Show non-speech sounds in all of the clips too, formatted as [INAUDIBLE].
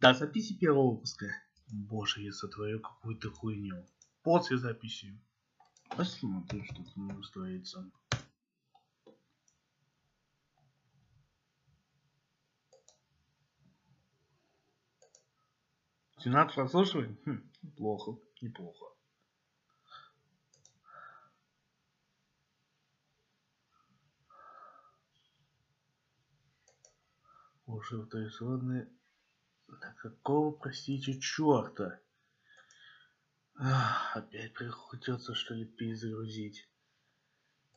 до записи первого выпуска. Боже, я сотворю какую-то хуйню. После записи. Посмотрим, что там настроится. Сенат прослушивает? Хм, неплохо, неплохо. Уже вторичные... На какого, простите, черта? Ах, опять приходится, что ли, перезагрузить.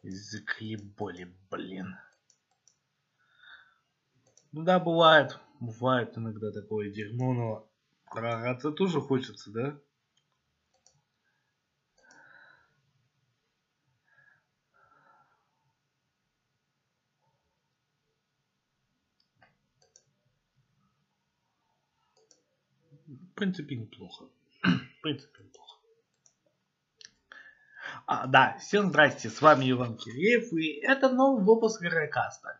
Заклебали, блин. Ну да, бывает. Бывает иногда такое дерьмо, но прораться тоже хочется, да? В принципе, неплохо. В принципе, неплохо. А, да, всем здрасте, с вами Иван Киреев, и это новый выпуск Верокаста.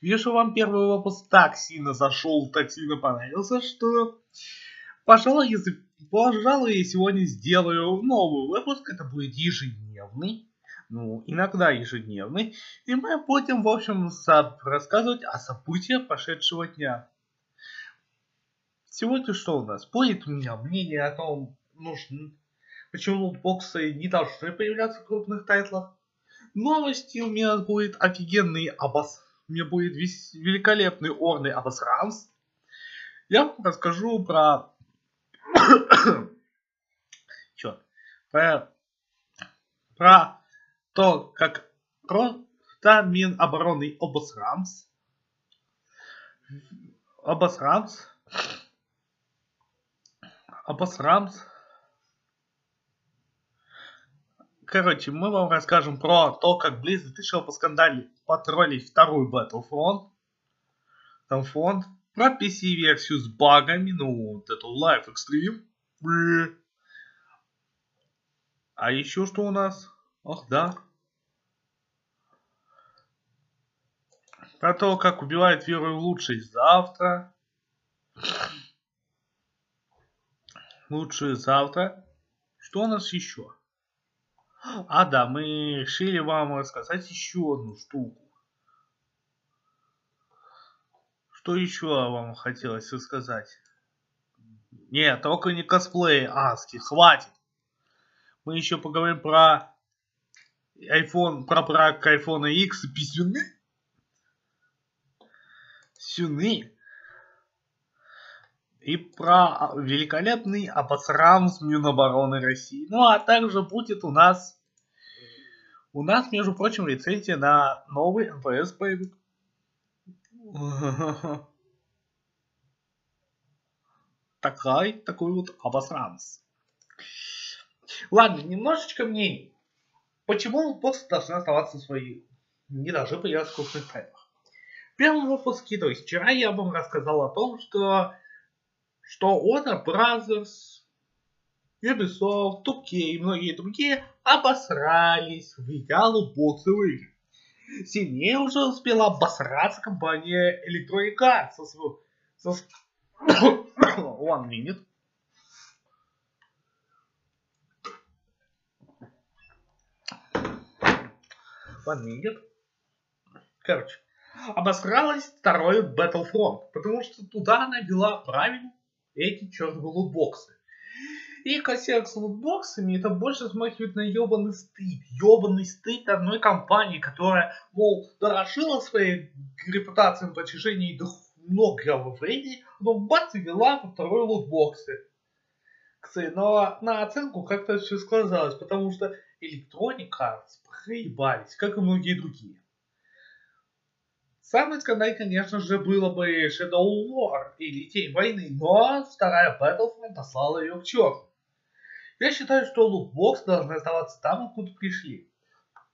Вижу, вам первый выпуск так сильно зашел, так сильно понравился, что, пожалуй, если, пожалуй, я сегодня сделаю новый выпуск, это будет ежедневный, ну, иногда ежедневный, и мы будем, в общем, рассказывать о событиях прошедшего дня. Сегодня что у нас? Будет у меня мнение о том, нужно, почему лутбоксы не должны появляться в крупных тайтлах. Новости у меня будет офигенный обос... У меня будет весь великолепный орный обосранс. Я расскажу про... [COUGHS] Чё? Про... Про то, как просто Минобороны обосранс. Обосранс обосрамся. Короче, мы вам расскажем про то, как Blizzard решил по скандале потроллить второй Battlefront. Там фонд. Про PC-версию с багами, ну, вот эту Life Extreme. А еще что у нас? Ох, да. Про то, как убивает веру лучший завтра лучше завтра. Что у нас еще? А, да, мы решили вам рассказать еще одну штуку. Что еще вам хотелось рассказать? Нет, только не косплей, Аски, хватит. Мы еще поговорим про iPhone, про брак iPhone X и писюны. Сюны и про великолепный обосрам с Минобороны России. Ну, а также будет у нас, у нас, между прочим, рецензия на новый НПС боевик. Такой, такой вот обосранс. Ладно, немножечко мнений. Почему боссы должны оставаться свои, не должны появляться в крупных тайтлах? В первом выпуске, то есть вчера я вам рассказал о том, что что Warner Brothers, Ubisoft, 2K и многие другие обосрались в идеалу боксовых игр. Сильнее уже успела обосраться компания Electronic Arts со своего... Со... [COUGHS] One minute. One minute. Короче, обосралась второй Battlefront, потому что туда она вела правильно эти чертовы лутбоксы. И косяк с лутбоксами, это больше смахивает на ебаный стыд. Ебаный стыд одной компании, которая, мол, дорожила своей репутацией на протяжении многого времени, но бац и вела во второй лутбоксы. Но на оценку как-то все сказалось, потому что Electronic Arts проебались, как и многие другие. Самый скандал, конечно же, было бы Shadow War или Тень войны, но вторая Battlefront послала ее к черту. Я считаю, что лутбокс должны оставаться там, откуда пришли.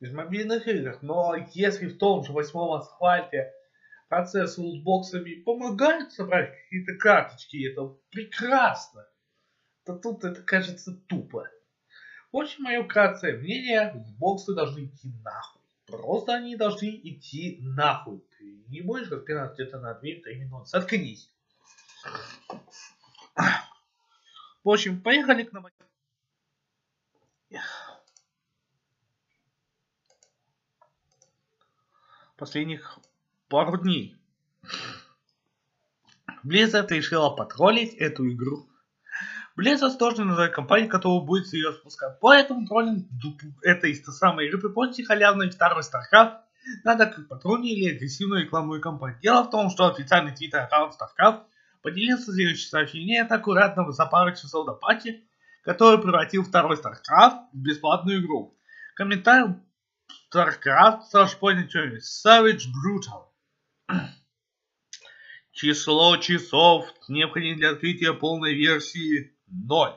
Из мобильных игр. Но если в том же восьмом асфальте процесс с лутбоксами помогает собрать какие-то карточки, это прекрасно. То тут это кажется тупо. В общем, мое краткое мнение, лутбоксы должны идти нахуй. Просто они должны идти нахуй. Ты не будешь распинаться где-то на 2-3 минуты. Соткнись. В общем, поехали к новостям. Последних пару дней. Blizzard решила потроллить эту игру. Blizzard тоже называет компанию, которая будет ее спускать. Поэтому троллинг этой самой игры при помощи халявной второй StarCraft надо как патроне или агрессивную рекламную кампанию. Дело в том, что официальный твиттер аккаунт StarCraft поделился следующим сообщением от аккуратно за пару часов до патчи, который превратил второй StarCraft в бесплатную игру. Комментарий StarCraft Саш понял, что Savage Brutal. [CLEARS THROAT] Число часов, необходимых для открытия полной версии 0.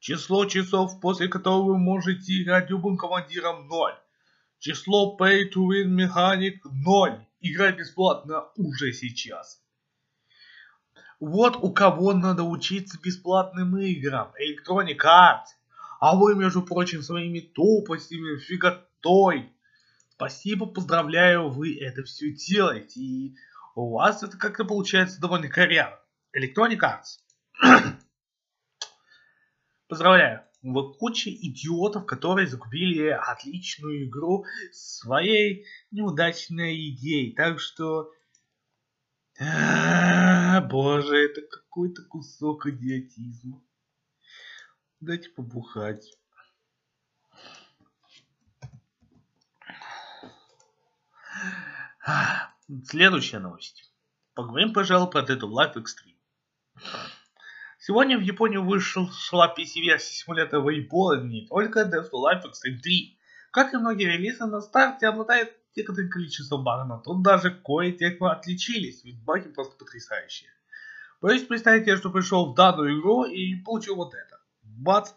Число часов, после которого вы можете играть любым командиром 0. Число Pay to Win механик 0. Играй бесплатно уже сейчас. Вот у кого надо учиться бесплатным играм. Electronic Arts. А вы, между прочим, своими тупостями, фиготой. Спасибо, поздравляю, вы это все делаете. И у вас это как-то получается довольно коряво. Electronic Arts. [COUGHS] Поздравляю вот куча идиотов, которые закупили отличную игру своей неудачной идеей. Так что... А, боже, это какой-то кусок идиотизма. Дайте побухать. Следующая новость. Поговорим, пожалуй, про Dead of Life Extreme. Сегодня в Японию вышла PC-версия симулятора волейбола не только Death to Life Extreme 3. Как и многие релизы на старте обладает некоторым количеством багов, но тут даже кое-те отличились, ведь баги просто потрясающие. Боюсь представить я, что пришел в данную игру и получил вот это. Бац!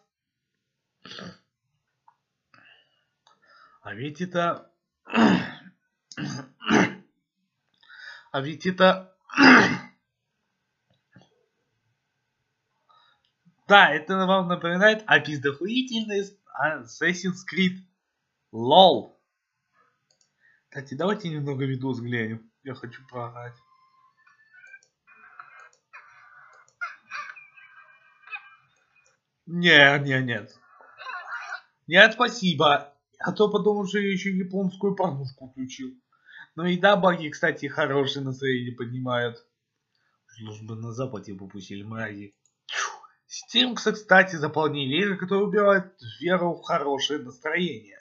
А ведь это... [CLEARS THROAT] А ведь это... [CLEARS THROAT] Да, это вам напоминает о пиздохуительной Assassin's Creed. Лол. Кстати, давайте немного видос глянем. Я хочу проорать. Не, не, нет. Нет, спасибо. А то что я еще японскую порнушку включил. Ну и да, баги, кстати, хорошие настроение поднимают. Службы на западе попустили мрази. Steam, кстати, заполнили игры, которые убивают веру в хорошее настроение.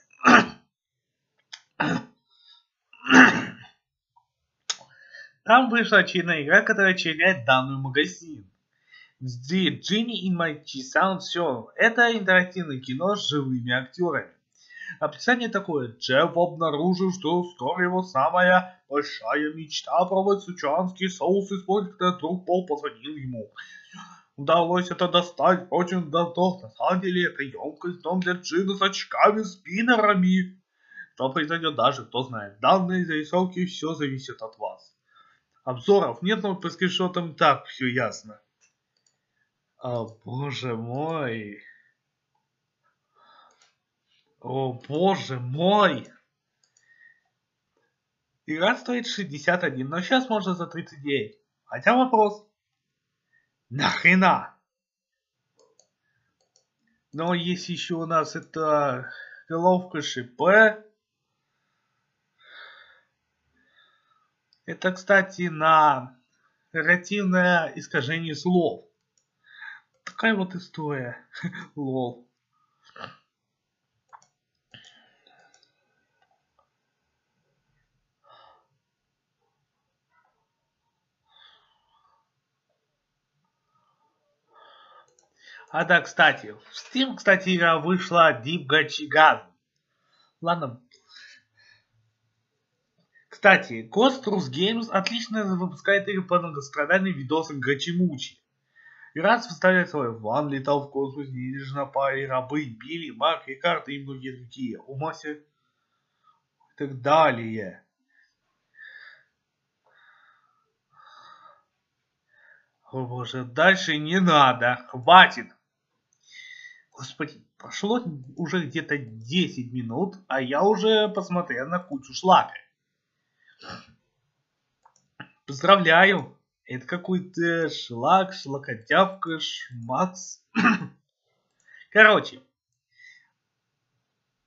Там вышла очередная игра, которая очерняет данный магазин. The Genie in My Sound все. Это интерактивное кино с живыми актерами. Описание такое. Джефф обнаружил, что вскоре его самая большая мечта пробовать сучанский соус использовать, когда друг Пол позвонил ему удалось это достать очень давно. На самом деле это емкость дом для джина с очками-спиннерами. Что произойдет даже, кто знает. Данные зарисовки все зависит от вас. Обзоров нет, но по скриншотам так все ясно. О боже мой. О боже мой. Игра стоит 61, но сейчас можно за 39. Хотя вопрос, Нахрена? Но есть еще у нас это головка ШП. Это, кстати, на нарративное искажение слов. Такая вот история. [LAUGHS] Лол. А да, кстати, в Steam, кстати, игра вышла Deep Gachigan. Ладно. Кстати, Ghost Truth Games отлично выпускает игры по многострадальным видосам Гачимучи. И раз выставляет свой Ван летал в космос, неизбежно паре, рабы, Билли, Марк, Рикард и многие другие. Умаси и так далее. О боже, дальше не надо, хватит. Господи, прошло уже где-то 10 минут, а я уже посмотрел на кучу шлака. Поздравляю! Это какой-то шлак, шлакотявка, шмакс. [COUGHS] Короче.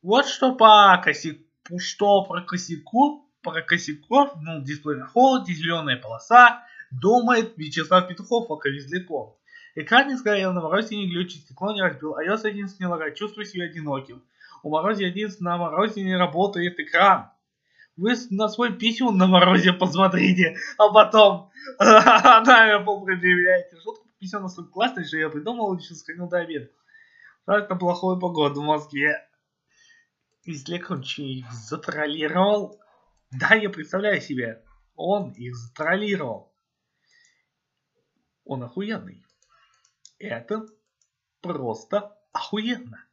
Вот что по косяку, что про косяку, про косяков, ну, дисплей на холоде, зеленая полоса, думает Вячеслав Петухов, пока везляком. Экран не сгорел, на морозе не глючит, стекло не разбил, iOS 11 не лагает, чувствую себя одиноким. У морозе 11 на морозе не работает экран. Вы на свой писюн на морозе посмотрите, а потом [LAUGHS] на Apple предъявляете. Шутка писюн настолько классная, что я придумал еще сохранил до обеда. Жаль, на плохую погоду в Москве. Излек он их затроллировал. Да, я представляю себе. Он их затроллировал. Он охуенный. Это просто охуенно.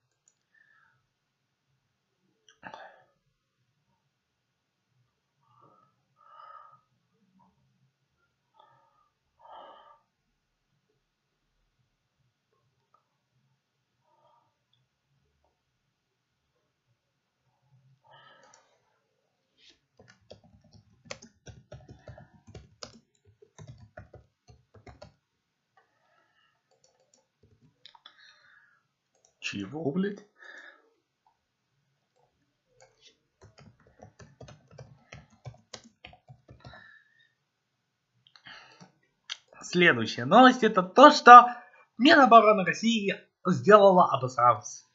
Чего, блядь? Следующая новость это то, что Минобороны России сделала обосравс.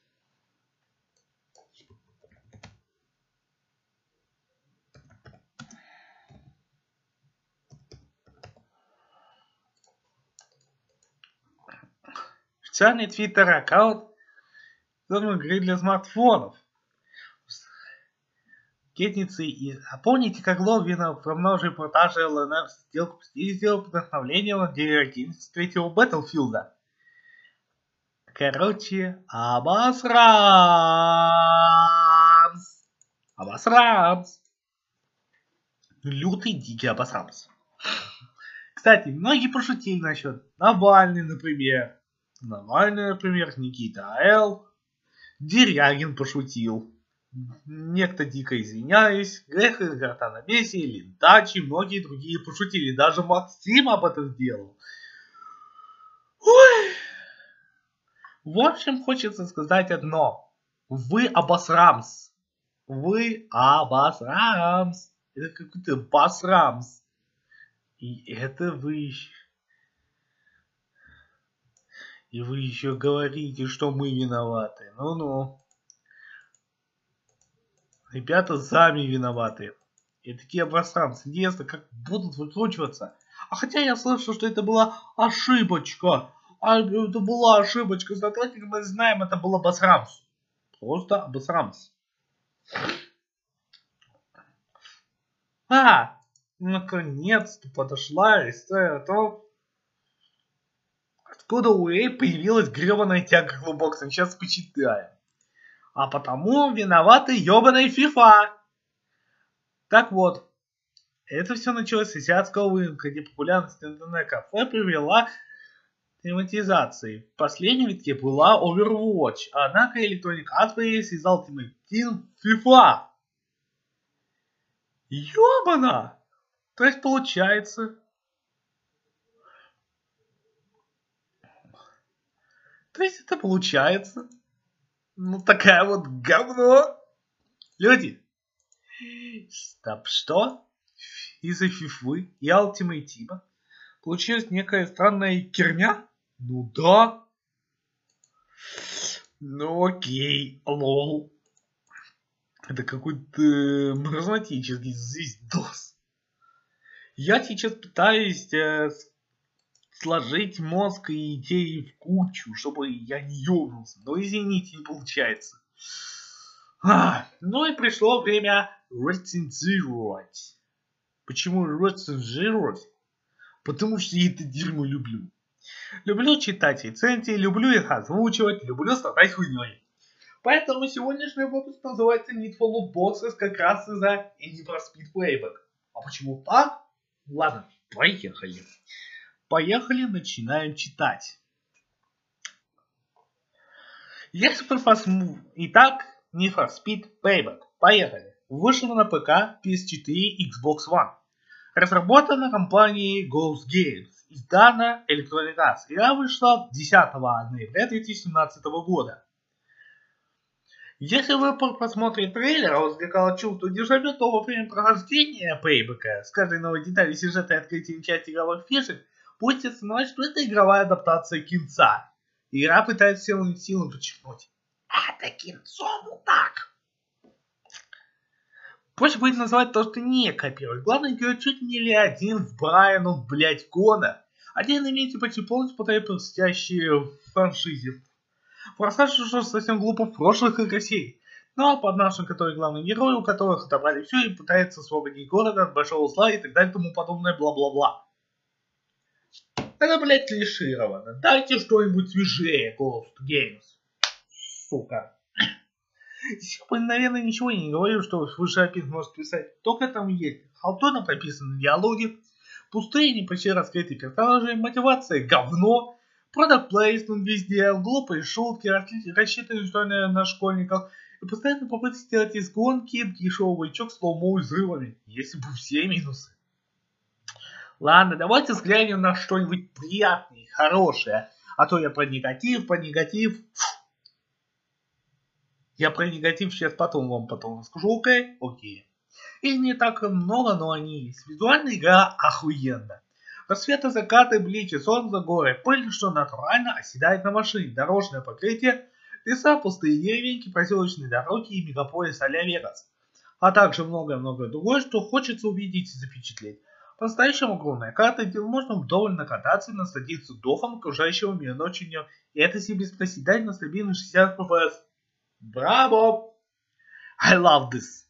Официальный твиттер-аккаунт игры для смартфонов. Кетницы и... А помните, как Ловина во множестве репортажей ЛНР сделку сделал вдохновление на день 11 третьего Battlefield? Короче, обосрамс! Обосрамс! Лютый дикий обосрамс. Кстати, многие пошутили насчет Навальный, например. Навальный, например, Никита Л. Дерягин пошутил. Некто дико извиняюсь, грех из рта на бесе, или дачи, многие другие пошутили. Даже Максим об этом сделал. Ой. В общем, хочется сказать одно. Вы обосрамс. Вы обосрамс. Это какой-то басрамс. И это вы и вы еще говорите, что мы виноваты. Ну-ну. Ребята сами виноваты. И такие обосранцы. Интересно, как будут выкручиваться. А хотя я слышал, что это была ошибочка. А это была ошибочка. С мы знаем, это был обосрамс. Просто обосрамс. А, наконец-то подошла история о том, откуда у Эй появилась гребаная тяга к лубоксам. Сейчас почитаем. А потому виноваты ебаная FIFA. Так вот, это все началось с азиатского рынка, где популярность интернет-кафе привела к тематизации. В последнем витке была Overwatch, однако Electronic Arts появилась из Ultimate Team FIFA. Ёбана! То есть получается, То есть это получается. Ну такая вот говно. Люди. Стоп, что? Из-за фифы и Team получилась некая странная керня? Ну да. Ну окей, лол. Это какой-то маразматический звездос. Я сейчас пытаюсь э, сложить мозг и идеи в кучу, чтобы я не ёбнулся. Но извините, не получается. А, ну и пришло время рецензировать. Почему рецензировать? Потому что я это дерьмо люблю. Люблю читать рецензии, люблю их озвучивать, люблю страдать хуйней. Поэтому сегодняшний выпуск называется Need for Loot Boxes как раз из-за Need for Speed Playback. А почему так? Ладно, поехали. Поехали, начинаем читать. Если посмотрим... Итак, Need for Speed Payback. Поехали. Вышел на ПК, PS4 Xbox One. Разработана компанией Ghost Games. Издана Electronic Arts. Игра вышла 10 ноября 2017 года. Если вы по просмотре трейлера возникало чувство дежавю, то во время прохождения пейбека с каждой новой деталью сюжета и открытием части игровых фишек будете осознавать, что это игровая адаптация кинца. Игра пытается силами силы подчеркнуть. Это кинцо так. Пусть будет называть то, что не копирует. Главный герой чуть не ли один в Брайану, блять, Гона. Один имеете почти полностью повторяет предстоящие в франшизе. Форсаж уже совсем глупо в прошлых играх серий. Ну а под нашим, который главный герой, у которых отобрали все и пытается освободить город от большого зла и так далее и тому подобное бла-бла-бла. Это, блядь, клишировано. Дайте что-нибудь свежее, Ghost Games. Сука. Я, наверное, ничего не говорю, что описано может писать. Только там есть халтурно прописаны диалоги, пустые, не почти раскрытые персонажи, мотивация говно, продакт плейсмент везде, глупые шутки, рассчитанные что на школьников, и постоянно попытки сделать из гонки дешевый чок с ломо взрывами, если бы все минусы. Ладно, давайте взглянем на что-нибудь приятное, хорошее. А то я про негатив, про негатив. Я про негатив сейчас потом вам потом расскажу, окей? Окей. Их не так много, но они есть. Визуальная игра охуенная. Рассветы, закаты, блики, солнце, горы, пыль, что натурально оседает на машине, дорожное покрытие, леса, пустые деревеньки, поселочные дороги и мегаполис Вегас. А также многое-многое другое, что хочется увидеть и запечатлеть. По-настоящему огромная карта, где можно вдоволь накататься и насладиться духом окружающего мира ночью И это себе проседать на стабильных 60 FPS. Браво! I love this!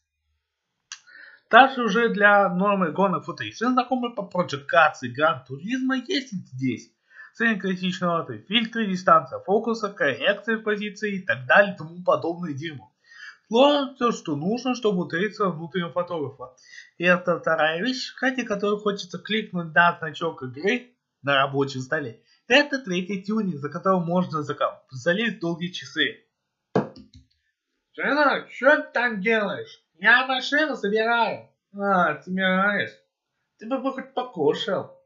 Также уже для нормы гонок футуристов, знакомые по Project Cars и Gran Turismo, есть здесь. Средней критичной фильтры, дистанция фокуса, коррекция позиции и так далее и тому подобное дерьмо. Но все, что нужно, чтобы утриться внутреннего фотографа. И это вторая вещь, ради которой хочется кликнуть на значок игры на рабочем столе. Это третий тюнинг, за которым можно залезть долгие часы. Жена, что ты там делаешь? Я машину собираю. А, собираешь? Ты бы хоть покушал.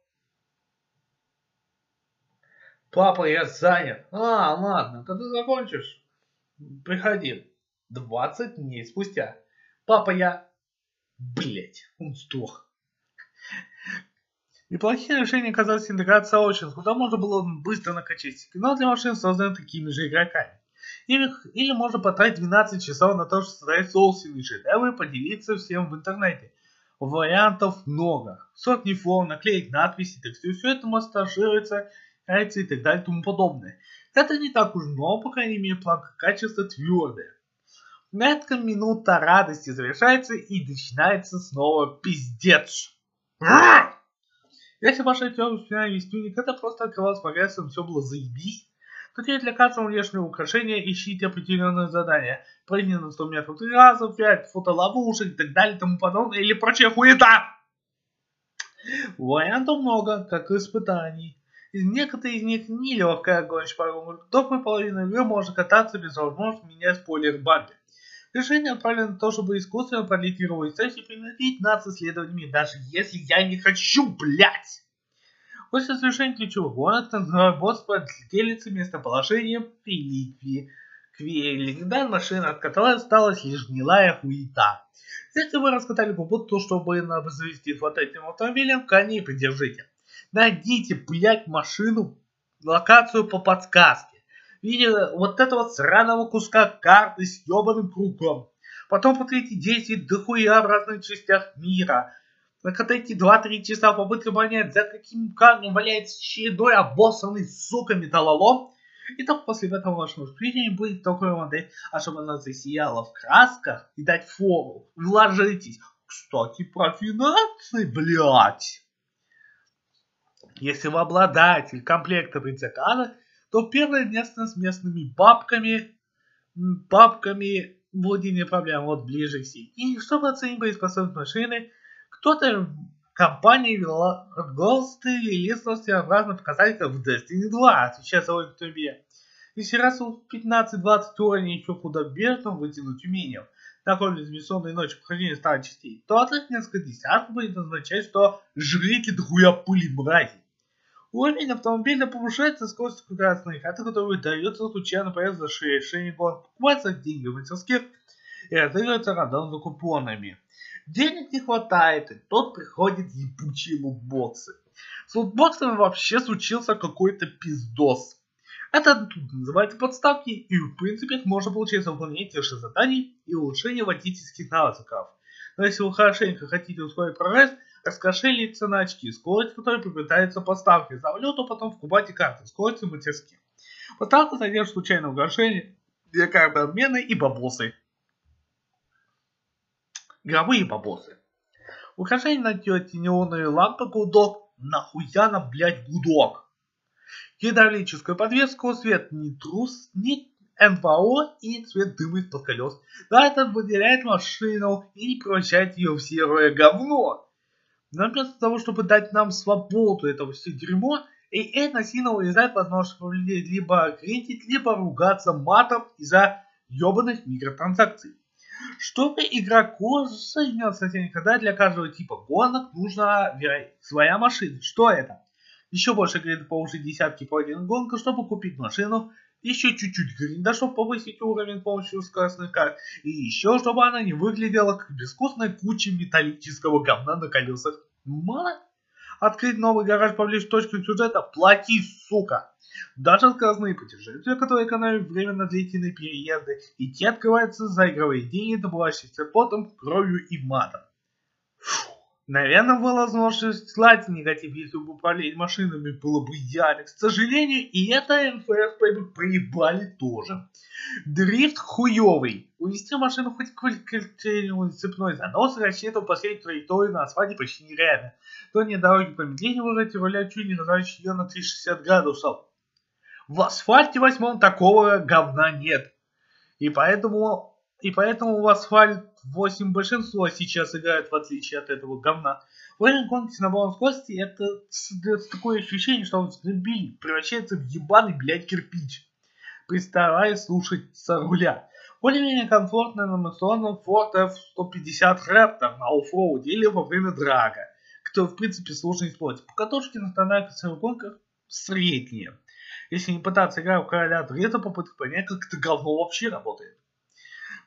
Папа, я занят. А, ладно, когда закончишь, приходи. 20 дней спустя. Папа, я... Блять, он сдох. Неплохие решения оказались интеграция сообществ, куда можно было быстро накачать кино для машин, созданных такими же игроками. Или, или можно потратить 12 часов на то, чтобы создать собственный шедевр и поделиться всем в интернете. Вариантов много. Сотни форм, наклеить надписи, тексты, все это монтажируется, яйца и так далее и тому подобное. Это не так уж много, по крайней мере, планка качества твердая. На этом минута радости завершается и начинается снова пиздец. Если ваша тёмная весь тюник, это просто открывалось прогрессом, все было заебись. Теперь для каждого внешнего украшения ищите определенное задание. Прыгни на 100 метров 3 раза, 5 фотоловушек и так далее и тому подобное, или прочая хуета. Вариантов много, как и испытаний. Из некоторых из них нелегкая гонщик по До половины игры можно кататься без возможности менять спойлер бампер. Решение направлено на то, чтобы искусственно продлить игровую сессию и принудить нас исследованиями, даже если я не хочу, блять. После завершения ключевых гонок танцевой босс делится местоположением реликвии. Легендарная машина, от которой осталась лишь гнилая хуета. Если вы раскатали попутку, чтобы завести вот этим автомобилем, коней придержите. Найдите, блять, машину, локацию по подсказке виде вот этого сраного куска карты с ебаным кругом. Потом повторите 10 дохуя в разных частях мира. Накатайте 2-3 часа попытки понять, за каким камнем валяется чередой обоссанный, сука, металлолом. И только после этого вашего впечатления будет такая модель, а чтобы она засияла в красках и дать фору. Вложитесь. Кстати, про финансы, блядь. Если вы обладатель комплекта предзаказа, то первое место с местными бабками, бабками будет не проблема, вот ближе к. И чтобы оценить боеспособность машины, кто-то компания вела ГОСТы или разнообразные показатели в Destiny 2, сейчас о тебе. Если раз в 15-20 уровней еще куда бежно вытянуть умением, на ходе бессонной ночи прохождения старых частей, то от их несколько десятков будет означать, что жрите друя пыли мрази. Уровень автомобиля повышается, скорость красной хаты, которая дается случайно поезд за решение гонок, покупается деньги в мастерских и разыгрывается рандом за купонами. Денег не хватает, и тот приходит ебучие лутбоксы. С лутбоксами вообще случился какой-то пиздос. Это тут называется подставки, и в принципе их можно получить за выполнение тех же заданий и улучшение водительских навыков. Но если вы хорошенько хотите ускорить прогресс, раскошелиться на очки, скорость которой приобретается поставкой за валюту, потом вкупайте карты, скорость и мастерски. Поставка содержит случайное угошение, для карты обмена и бабосы. Игровые бабосы. Украшение на тете неоновые лампы гудок. Нахуя нам, блять, гудок? Гидравлическую подвеску, свет не трус, не НВО и цвет дыма из-под колес. Да, это выделяет машину и превращает ее в серое говно. Но вместо того, чтобы дать нам свободу этого все дерьмо, AA насильно урезает возможность людей либо критить, либо ругаться матом из-за ебаных микротранзакций. Чтобы игроку соединяться никогда для каждого типа гонок нужна своя машина. Что это? Еще больше гринда по уже десятки по один гонка, чтобы купить машину. Еще чуть-чуть гринда, чтобы повысить уровень с помощью скоростных карт. И еще, чтобы она не выглядела как безвкусная куча металлического говна на колесах. Мало? Открыть новый гараж поближе к точке сюжета? Плати, сука! Даже сказанные путешествия, которые экономят время на длительные переезды, и те открываются за игровые деньги, добывающиеся потом, кровью и матом. Наверное, возможность слать негатив, если бы управлять машинами было бы идеально. К сожалению, и это бы проебали тоже. Дрифт хуёвый. Увести машину хоть к цепной занос рассчитывал последнюю траекторию на асфальте почти нереально. То не дороги по медленнее выбрать и руля чуть не разворачивать ее на 360 градусов. В асфальте восьмом такого говна нет. И поэтому, и поэтому в асфальт 8 большинство сейчас играет в отличие от этого говна. В время гонки с набором скорости это, это такое ощущение, что автомобиль превращается в ебаный, блядь, кирпич. Приставая слушать со руля. Более-менее комфортно на инновационном Ford F-150 Raptor на оффроуде или во время драга, кто в принципе сложно использовать. Покатушки на стандартных гонках средние. Если не пытаться играть в короля дреза, попытка понять, как это говно вообще работает.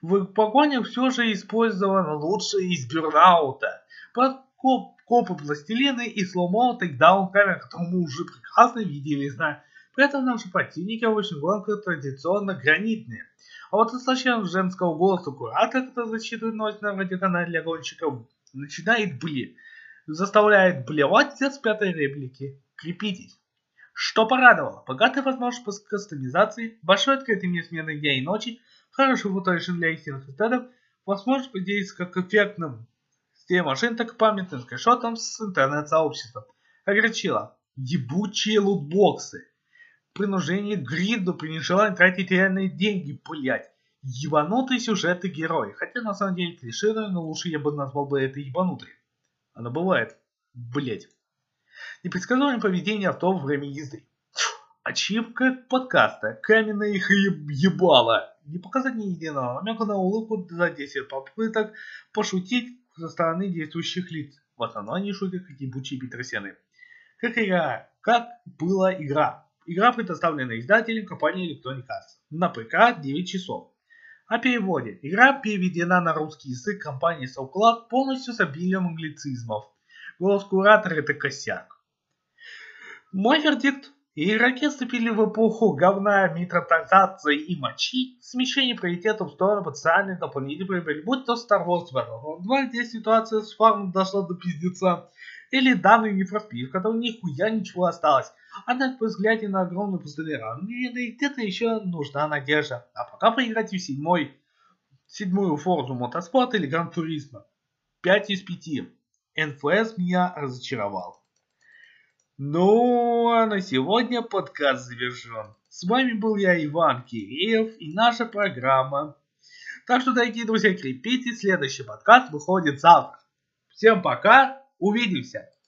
В погоне все же использовано лучшее из Бюрнаута. Коп, копы пластилины и сломал тейкдаун камер, которые уже прекрасно видели и знаем. При этом наши противники обычных гонках традиционно гранитные. А вот источник женского голоса куратор, который зачитывает новость на радиоканале для гонщиков, начинает блин. Заставляет блевать с пятой реплики. Крепитесь. Что порадовало, богатая возможность кастомизации, большой открытый мир смены дня и ночи, хороший футажи для истинных эстетов, возможность подействовать как эффектным с машин, так и памятным скриншотом с интернет-сообществом. Огорчило. Ебучие лутбоксы. Принуждение к гриду при нежелании тратить реальные деньги, блять. Ебанутый сюжет и герой. Хотя на самом деле клишированный, но лучше я бы назвал бы это ебанутой. Она бывает. Блять. Непредсказуемое поведение авто во время езды. Ачивка подкаста. Каменное их ебало. Не показать ни единого намека на улыбку за 10 попыток пошутить со стороны действующих лиц. В основном они шутят как ебучие петросены. Как игра? Как была игра? Игра предоставлена издателем компании Electronic Arts. На ПК 9 часов. О переводе. Игра переведена на русский язык компании Soulcloud полностью с обилием англицизмов. Голос куратора это косяк. Мой вердикт. Игроки вступили в эпоху говна, микротранзакций и мочи, смещение приоритетов в сторону потенциальных дополнительных прибыли, будь то Star Wars Battlefront 2, где ситуация с фармом дошла до пиздеца, или данный Нефроспид, в котором нихуя ничего осталось. Однако, по взгляде на огромную пустыню где-то еще нужна надежда. А пока поиграйте в седьмой, седьмую Forza Motorsport или Gran Turismo. 5 из 5. НФС меня разочаровал. Ну, а на сегодня подкаст завершен. С вами был я, Иван Киреев, и наша программа. Так что, дорогие друзья, крепите, следующий подкаст выходит завтра. Всем пока, увидимся!